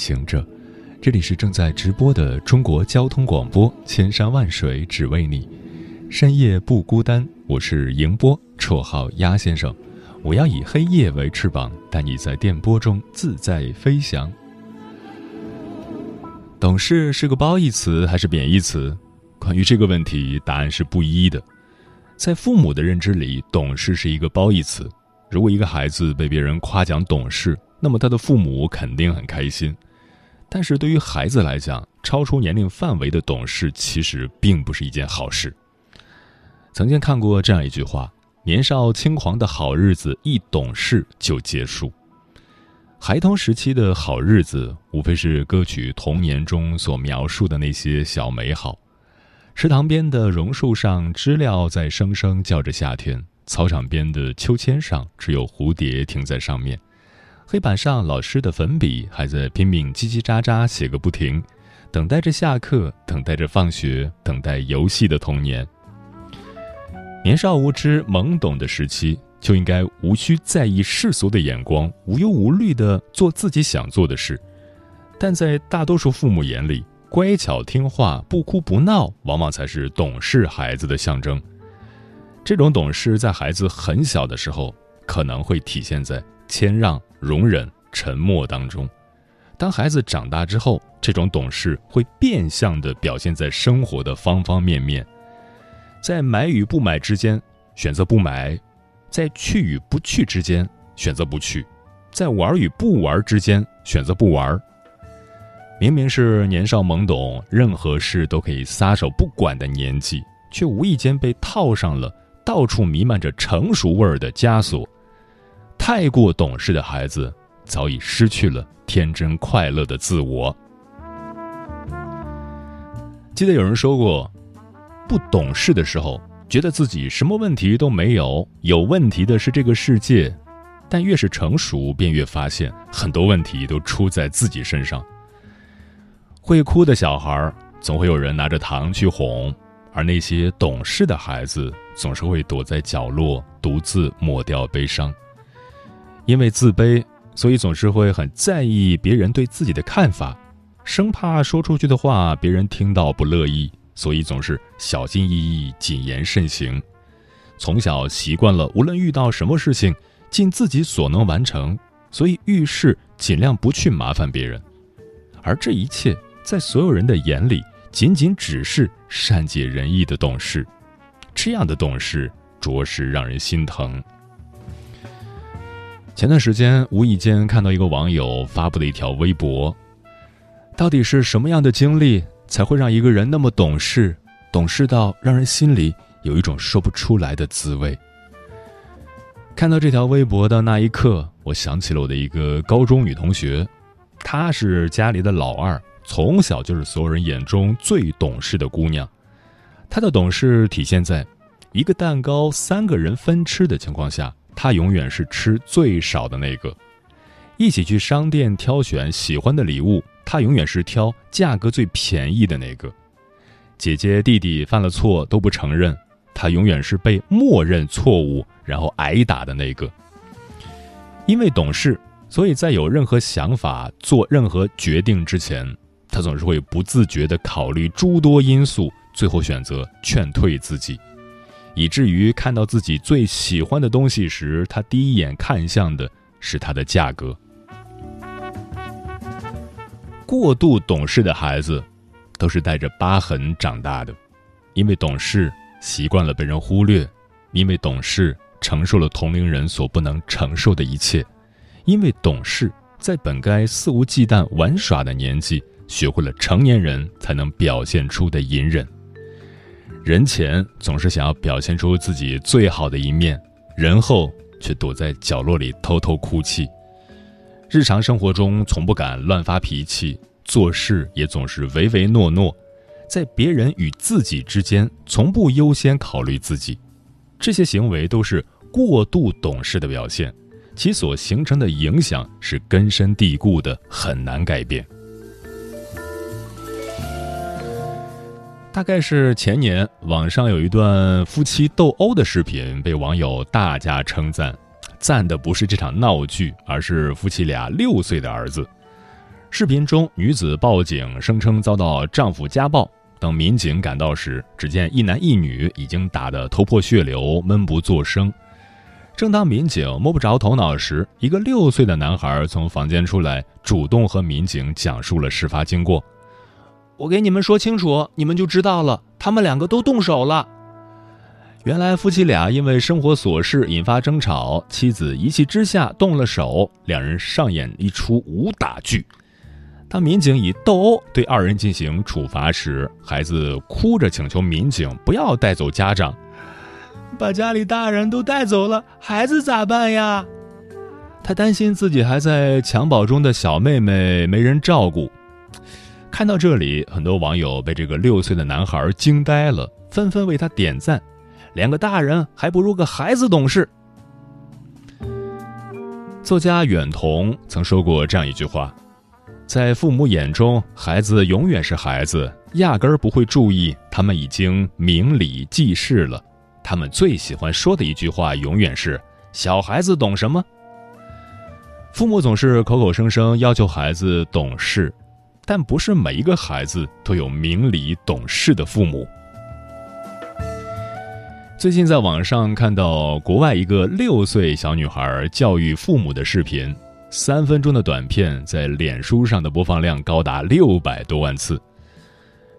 行者，这里是正在直播的中国交通广播，千山万水只为你，深夜不孤单。我是迎波，绰号鸭先生。我要以黑夜为翅膀，带你在电波中自在飞翔。懂事是个褒义词还是贬义词？关于这个问题，答案是不一的。在父母的认知里，懂事是一个褒义词。如果一个孩子被别人夸奖懂事，那么他的父母肯定很开心。但是对于孩子来讲，超出年龄范围的懂事其实并不是一件好事。曾经看过这样一句话。年少轻狂的好日子一懂事就结束。孩童时期的好日子，无非是歌曲童年中所描述的那些小美好：池塘边的榕树上，知了在声声叫着夏天；操场边的秋千上，只有蝴蝶停在上面；黑板上，老师的粉笔还在拼命叽叽喳喳写个不停，等待着下课，等待着放学，等待游戏的童年。年少无知、懵懂的时期，就应该无需在意世俗的眼光，无忧无虑地做自己想做的事。但在大多数父母眼里，乖巧听话、不哭不闹，往往才是懂事孩子的象征。这种懂事，在孩子很小的时候，可能会体现在谦让、容忍、沉默当中。当孩子长大之后，这种懂事会变相的表现在生活的方方面面。在买与不买之间选择不买，在去与不去之间选择不去，在玩与不玩之间选择不玩。明明是年少懵懂，任何事都可以撒手不管的年纪，却无意间被套上了到处弥漫着成熟味儿的枷锁。太过懂事的孩子，早已失去了天真快乐的自我。记得有人说过。不懂事的时候，觉得自己什么问题都没有，有问题的是这个世界；但越是成熟，便越发现很多问题都出在自己身上。会哭的小孩，总会有人拿着糖去哄；而那些懂事的孩子，总是会躲在角落，独自抹掉悲伤。因为自卑，所以总是会很在意别人对自己的看法，生怕说出去的话别人听到不乐意。所以总是小心翼翼、谨言慎行，从小习惯了，无论遇到什么事情，尽自己所能完成。所以遇事尽量不去麻烦别人，而这一切在所有人的眼里，仅仅只是善解人意的懂事。这样的懂事，着实让人心疼。前段时间无意间看到一个网友发布的一条微博，到底是什么样的经历？才会让一个人那么懂事，懂事到让人心里有一种说不出来的滋味。看到这条微博的那一刻，我想起了我的一个高中女同学，她是家里的老二，从小就是所有人眼中最懂事的姑娘。她的懂事体现在，一个蛋糕三个人分吃的情况下，他永远是吃最少的那个。一起去商店挑选喜欢的礼物。他永远是挑价格最便宜的那个，姐姐弟弟犯了错都不承认，他永远是被默认错误然后挨打的那个。因为懂事，所以在有任何想法、做任何决定之前，他总是会不自觉地考虑诸多因素，最后选择劝退自己，以至于看到自己最喜欢的东西时，他第一眼看向的是它的价格。过度懂事的孩子，都是带着疤痕长大的，因为懂事习惯了被人忽略，因为懂事承受了同龄人所不能承受的一切，因为懂事在本该肆无忌惮玩耍的年纪，学会了成年人才能表现出的隐忍。人前总是想要表现出自己最好的一面，人后却躲在角落里偷偷哭泣。日常生活中从不敢乱发脾气，做事也总是唯唯诺诺，在别人与自己之间从不优先考虑自己，这些行为都是过度懂事的表现，其所形成的影响是根深蒂固的，很难改变。大概是前年，网上有一段夫妻斗殴的视频被网友大加称赞。赞的不是这场闹剧，而是夫妻俩六岁的儿子。视频中，女子报警声称遭到丈夫家暴。等民警赶到时，只见一男一女已经打得头破血流，闷不作声。正当民警摸不着头脑时，一个六岁的男孩从房间出来，主动和民警讲述了事发经过。我给你们说清楚，你们就知道了。他们两个都动手了。原来夫妻俩因为生活琐事引发争吵，妻子一气之下动了手，两人上演一出武打剧。当民警以斗殴对二人进行处罚时，孩子哭着请求民警不要带走家长，把家里大人都带走了，孩子咋办呀？他担心自己还在襁褓中的小妹妹没人照顾。看到这里，很多网友被这个六岁的男孩惊呆了，纷纷为他点赞。两个大人还不如个孩子懂事。作家远瞳曾说过这样一句话：“在父母眼中，孩子永远是孩子，压根儿不会注意他们已经明理记事了。他们最喜欢说的一句话，永远是‘小孩子懂什么’。父母总是口口声声要求孩子懂事，但不是每一个孩子都有明理懂事的父母。”最近在网上看到国外一个六岁小女孩教育父母的视频，三分钟的短片在脸书上的播放量高达六百多万次。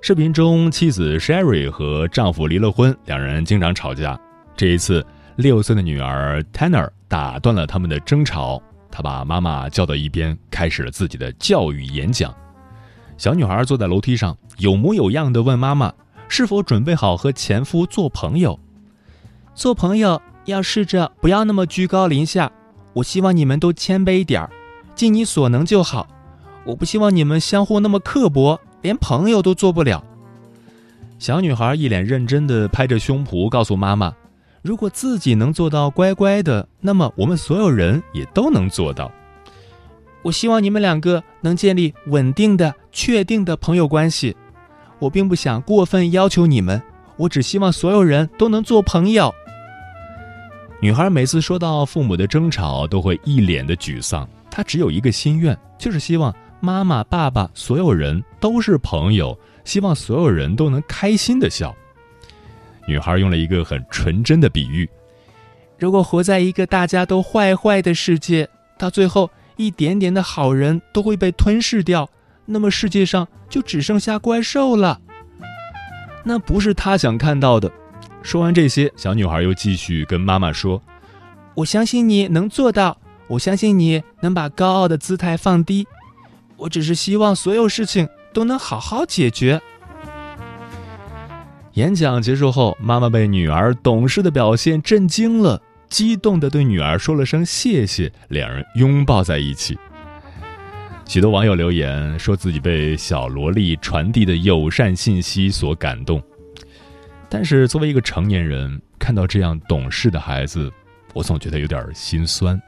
视频中，妻子 Sherry 和丈夫离了婚，两人经常吵架。这一次，六岁的女儿 Tanner 打断了他们的争吵，她把妈妈叫到一边，开始了自己的教育演讲。小女孩坐在楼梯上，有模有样地问妈妈：“是否准备好和前夫做朋友？”做朋友要试着不要那么居高临下，我希望你们都谦卑点儿，尽你所能就好。我不希望你们相互那么刻薄，连朋友都做不了。小女孩一脸认真地拍着胸脯告诉妈妈：“如果自己能做到乖乖的，那么我们所有人也都能做到。我希望你们两个能建立稳定的、确定的朋友关系。我并不想过分要求你们，我只希望所有人都能做朋友。”女孩每次说到父母的争吵，都会一脸的沮丧。她只有一个心愿，就是希望妈妈、爸爸所有人都是朋友，希望所有人都能开心的笑。女孩用了一个很纯真的比喻：如果活在一个大家都坏坏的世界，到最后一点点的好人都会被吞噬掉，那么世界上就只剩下怪兽了。那不是他想看到的。说完这些，小女孩又继续跟妈妈说：“我相信你能做到，我相信你能把高傲的姿态放低。我只是希望所有事情都能好好解决。”演讲结束后，妈妈被女儿懂事的表现震惊了，激动地对女儿说了声谢谢，两人拥抱在一起。许多网友留言说自己被小萝莉传递的友善信息所感动。但是作为一个成年人，看到这样懂事的孩子，我总觉得有点心酸。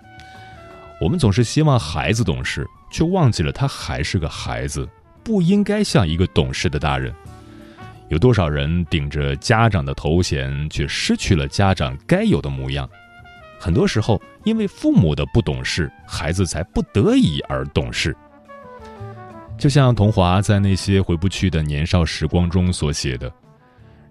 我们总是希望孩子懂事，却忘记了他还是个孩子，不应该像一个懂事的大人。有多少人顶着家长的头衔，却失去了家长该有的模样？很多时候，因为父母的不懂事，孩子才不得已而懂事。就像童华在那些回不去的年少时光中所写的。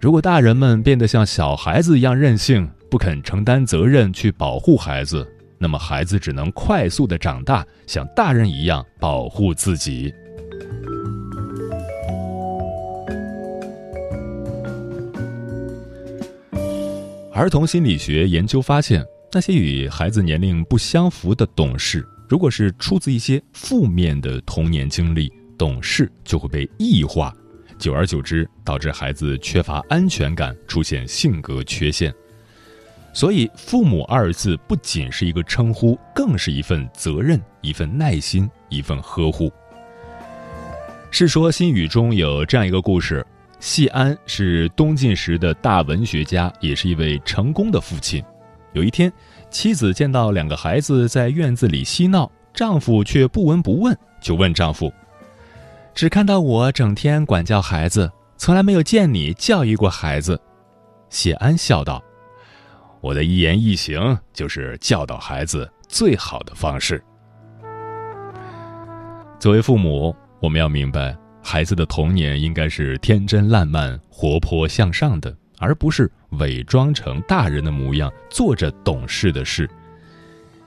如果大人们变得像小孩子一样任性，不肯承担责任去保护孩子，那么孩子只能快速的长大，像大人一样保护自己。儿童心理学研究发现，那些与孩子年龄不相符的懂事，如果是出自一些负面的童年经历，懂事就会被异化。久而久之，导致孩子缺乏安全感，出现性格缺陷。所以，父母二字不仅是一个称呼，更是一份责任、一份耐心、一份呵护。《世说新语》中有这样一个故事：谢安是东晋时的大文学家，也是一位成功的父亲。有一天，妻子见到两个孩子在院子里嬉闹，丈夫却不闻不问，就问丈夫：“只看到我整天管教孩子，从来没有见你教育过孩子。”谢安笑道。我的一言一行就是教导孩子最好的方式。作为父母，我们要明白，孩子的童年应该是天真烂漫、活泼向上的，而不是伪装成大人的模样，做着懂事的事。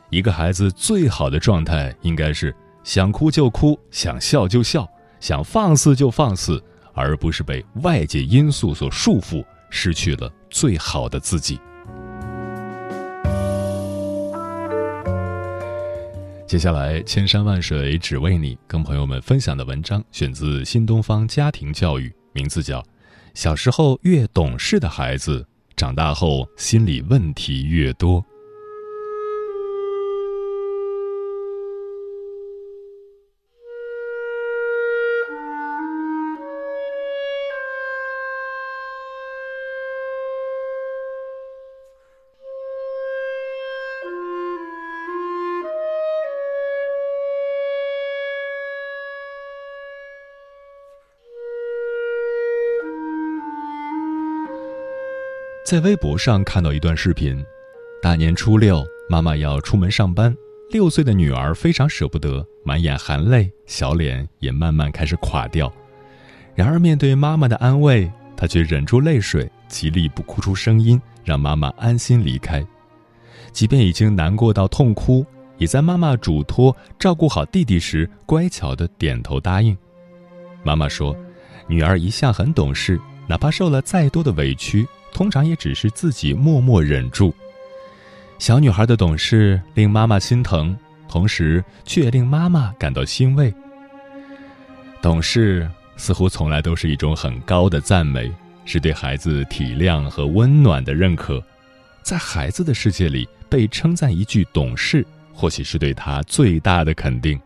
一个孩子最好的状态，应该是想哭就哭，想笑就笑，想放肆就放肆，而不是被外界因素所束缚，失去了最好的自己。接下来，千山万水只为你，跟朋友们分享的文章选自新东方家庭教育，名字叫《小时候越懂事的孩子，长大后心理问题越多》。在微博上看到一段视频，大年初六，妈妈要出门上班，六岁的女儿非常舍不得，满眼含泪，小脸也慢慢开始垮掉。然而面对妈妈的安慰，她却忍住泪水，极力不哭出声音，让妈妈安心离开。即便已经难过到痛哭，也在妈妈嘱托照顾好弟弟时，乖巧的点头答应。妈妈说：“女儿一向很懂事，哪怕受了再多的委屈。”通常也只是自己默默忍住。小女孩的懂事令妈妈心疼，同时却也令妈妈感到欣慰。懂事似乎从来都是一种很高的赞美，是对孩子体谅和温暖的认可。在孩子的世界里，被称赞一句“懂事”，或许是对他最大的肯定。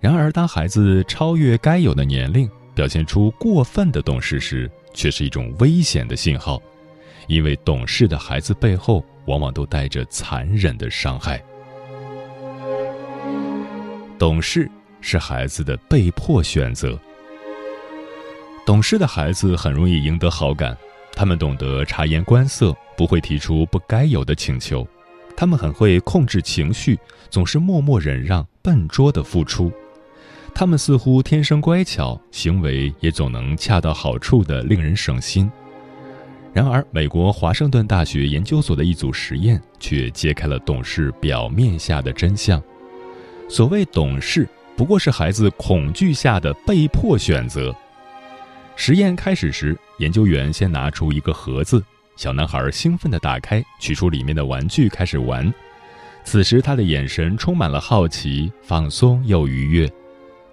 然而，当孩子超越该有的年龄，表现出过分的懂事时，却是一种危险的信号，因为懂事的孩子背后往往都带着残忍的伤害。懂事是孩子的被迫选择。懂事的孩子很容易赢得好感，他们懂得察言观色，不会提出不该有的请求，他们很会控制情绪，总是默默忍让，笨拙的付出。他们似乎天生乖巧，行为也总能恰到好处的令人省心。然而，美国华盛顿大学研究所的一组实验却揭开了懂事表面下的真相。所谓懂事，不过是孩子恐惧下的被迫选择。实验开始时，研究员先拿出一个盒子，小男孩兴奋地打开，取出里面的玩具开始玩。此时，他的眼神充满了好奇、放松又愉悦。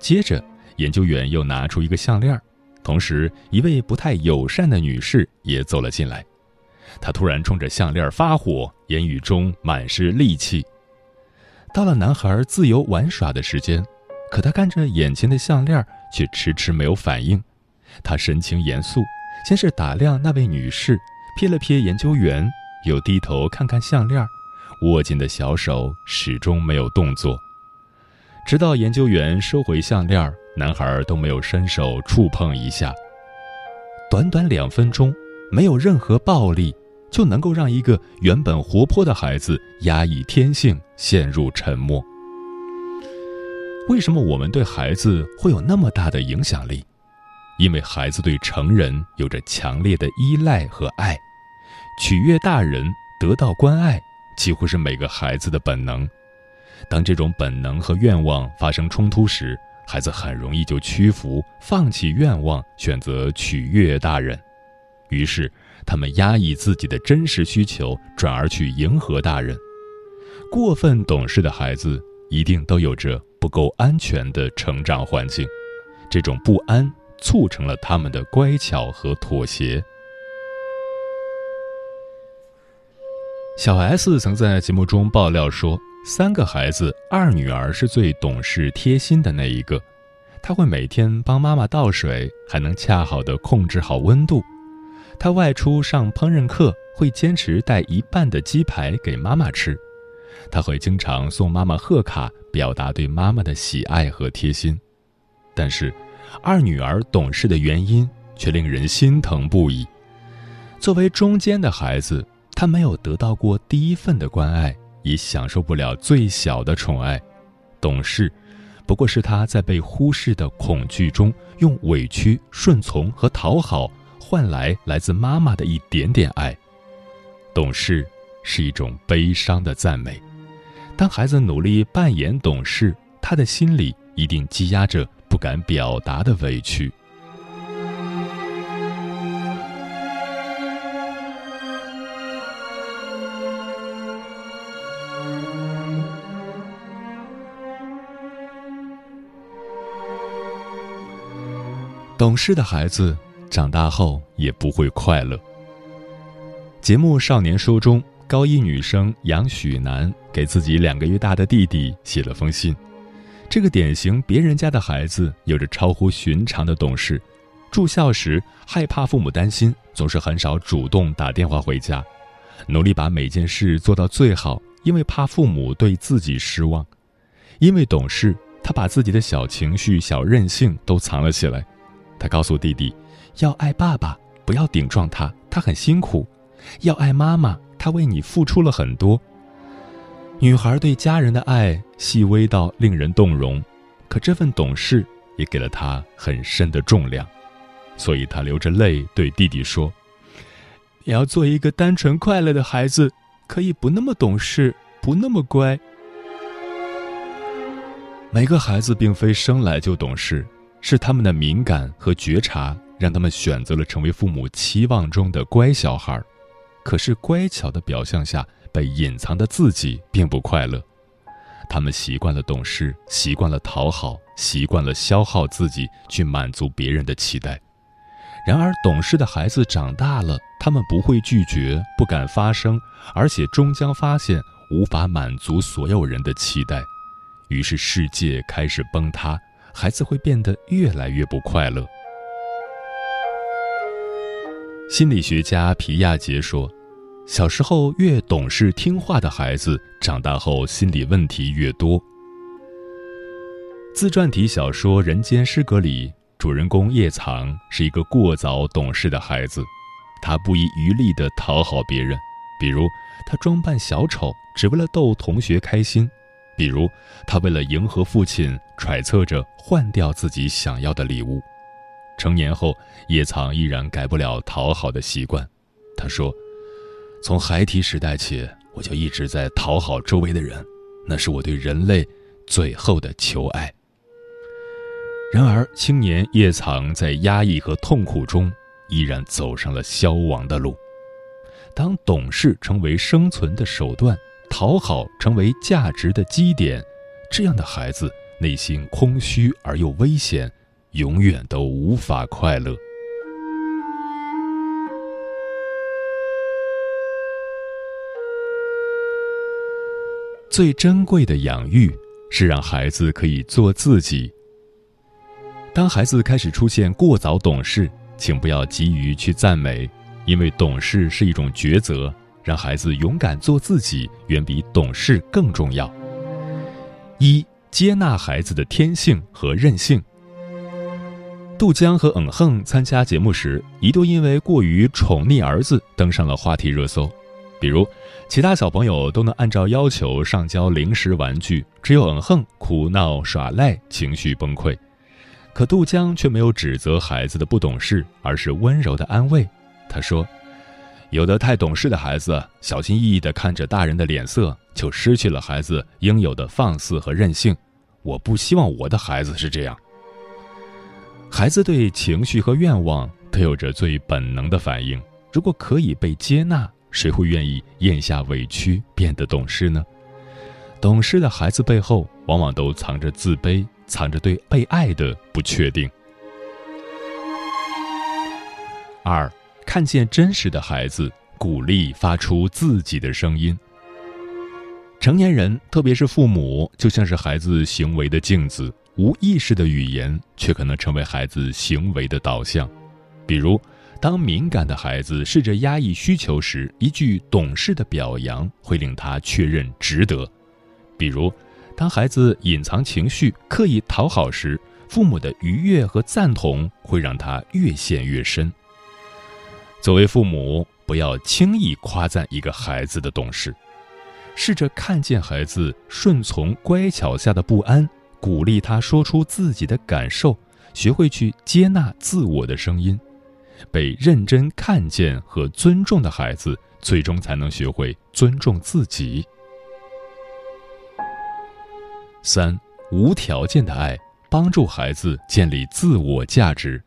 接着，研究员又拿出一个项链，同时一位不太友善的女士也走了进来。她突然冲着项链发火，言语中满是戾气。到了男孩自由玩耍的时间，可他看着眼前的项链，却迟迟没有反应。他神情严肃，先是打量那位女士，瞥了瞥研究员，又低头看看项链，握紧的小手始终没有动作。直到研究员收回项链，男孩都没有伸手触碰一下。短短两分钟，没有任何暴力，就能够让一个原本活泼的孩子压抑天性，陷入沉默。为什么我们对孩子会有那么大的影响力？因为孩子对成人有着强烈的依赖和爱，取悦大人，得到关爱，几乎是每个孩子的本能。当这种本能和愿望发生冲突时，孩子很容易就屈服，放弃愿望，选择取悦大人。于是，他们压抑自己的真实需求，转而去迎合大人。过分懂事的孩子一定都有着不够安全的成长环境，这种不安促成了他们的乖巧和妥协。小 S 曾在节目中爆料说，三个孩子，二女儿是最懂事贴心的那一个，她会每天帮妈妈倒水，还能恰好的控制好温度。她外出上烹饪课，会坚持带一半的鸡排给妈妈吃。她会经常送妈妈贺卡，表达对妈妈的喜爱和贴心。但是，二女儿懂事的原因却令人心疼不已。作为中间的孩子。他没有得到过第一份的关爱，也享受不了最小的宠爱。懂事，不过是他在被忽视的恐惧中，用委屈、顺从和讨好换来来自妈妈的一点点爱。懂事是一种悲伤的赞美。当孩子努力扮演懂事，他的心里一定积压着不敢表达的委屈。懂事的孩子长大后也不会快乐。节目《少年说》中，高一女生杨许楠给自己两个月大的弟弟写了封信。这个典型别人家的孩子有着超乎寻常的懂事。住校时害怕父母担心，总是很少主动打电话回家，努力把每件事做到最好，因为怕父母对自己失望。因为懂事，他把自己的小情绪、小任性都藏了起来。他告诉弟弟，要爱爸爸，不要顶撞他，他很辛苦；要爱妈妈，他为你付出了很多。女孩对家人的爱细微到令人动容，可这份懂事也给了她很深的重量，所以她流着泪对弟弟说：“你要做一个单纯快乐的孩子，可以不那么懂事，不那么乖。每个孩子并非生来就懂事。”是他们的敏感和觉察，让他们选择了成为父母期望中的乖小孩可是乖巧的表象下被隐藏的自己并不快乐。他们习惯了懂事，习惯了讨好，习惯了消耗自己去满足别人的期待。然而，懂事的孩子长大了，他们不会拒绝，不敢发声，而且终将发现无法满足所有人的期待，于是世界开始崩塌。孩子会变得越来越不快乐。心理学家皮亚杰说：“小时候越懂事听话的孩子，长大后心理问题越多。”自传体小说《人间失格》里，主人公叶藏是一个过早懂事的孩子，他不遗余力地讨好别人，比如他装扮小丑，只为了逗同学开心。比如，他为了迎合父亲，揣测着换掉自己想要的礼物。成年后，叶藏依然改不了讨好的习惯。他说：“从孩提时代起，我就一直在讨好周围的人，那是我对人类最后的求爱。”然而，青年叶藏在压抑和痛苦中，依然走上了消亡的路。当懂事成为生存的手段。讨好成为价值的基点，这样的孩子内心空虚而又危险，永远都无法快乐。最珍贵的养育是让孩子可以做自己。当孩子开始出现过早懂事，请不要急于去赞美，因为懂事是一种抉择。让孩子勇敢做自己，远比懂事更重要。一、接纳孩子的天性和任性。杜江和嗯哼参加节目时，一度因为过于宠溺儿子登上了话题热搜。比如，其他小朋友都能按照要求上交零食玩具，只有嗯哼哭闹耍赖，情绪崩溃。可杜江却没有指责孩子的不懂事，而是温柔的安慰他说。有的太懂事的孩子，小心翼翼地看着大人的脸色，就失去了孩子应有的放肆和任性。我不希望我的孩子是这样。孩子对情绪和愿望都有着最本能的反应，如果可以被接纳，谁会愿意咽下委屈变得懂事呢？懂事的孩子背后，往往都藏着自卑，藏着对被爱的不确定。二。看见真实的孩子，鼓励发出自己的声音。成年人，特别是父母，就像是孩子行为的镜子，无意识的语言却可能成为孩子行为的导向。比如，当敏感的孩子试着压抑需求时，一句懂事的表扬会令他确认值得；比如，当孩子隐藏情绪、刻意讨好时，父母的愉悦和赞同会让他越陷越深。作为父母，不要轻易夸赞一个孩子的懂事，试着看见孩子顺从乖巧下的不安，鼓励他说出自己的感受，学会去接纳自我的声音。被认真看见和尊重的孩子，最终才能学会尊重自己。三、无条件的爱，帮助孩子建立自我价值。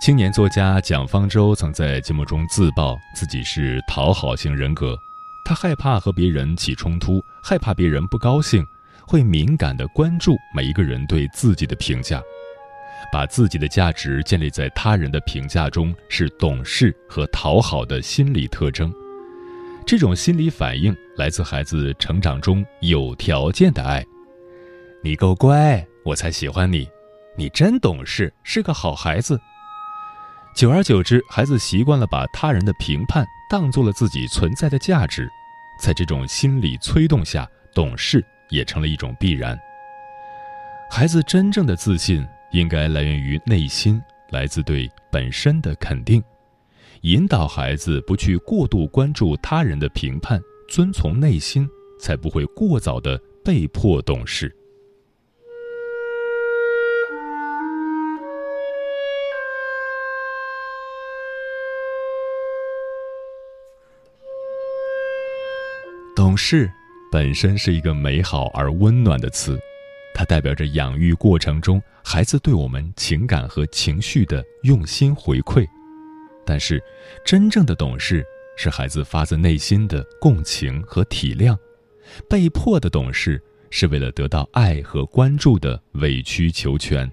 青年作家蒋方舟曾在节目中自曝自己是讨好型人格，他害怕和别人起冲突，害怕别人不高兴，会敏感地关注每一个人对自己的评价。把自己的价值建立在他人的评价中，是懂事和讨好的心理特征。这种心理反应来自孩子成长中有条件的爱。你够乖，我才喜欢你。你真懂事，是个好孩子。久而久之，孩子习惯了把他人的评判当做了自己存在的价值。在这种心理催动下，懂事也成了一种必然。孩子真正的自信。应该来源于内心，来自对本身的肯定，引导孩子不去过度关注他人的评判，遵从内心，才不会过早的被迫懂事。懂事本身是一个美好而温暖的词。它代表着养育过程中孩子对我们情感和情绪的用心回馈，但是，真正的懂事是孩子发自内心的共情和体谅，被迫的懂事是为了得到爱和关注的委曲求全。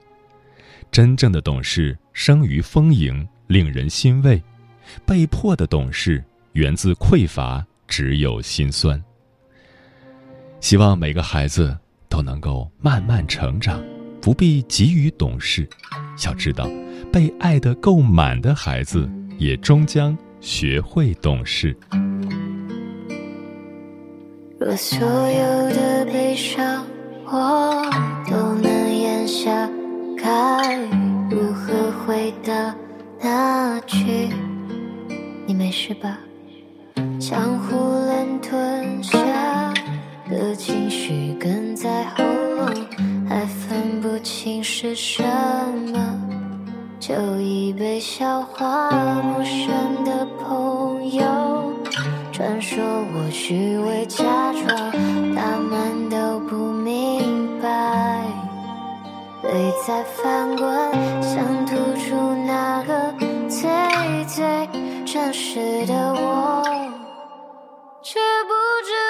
真正的懂事生于丰盈，令人欣慰；被迫的懂事源自匮乏，只有心酸。希望每个孩子。都能够慢慢成长，不必急于懂事。要知道，被爱的够满的孩子，也终将学会懂事。若所有的悲伤我都能咽下，该如何回到那去“你没事吧”？江湖冷吞下。的情绪哽在喉咙，还分不清是什么，就一杯消化陌生的朋友。传说我虚伪假装，他们都不明白。泪在翻滚，想吐出那个最最真实的我。却不知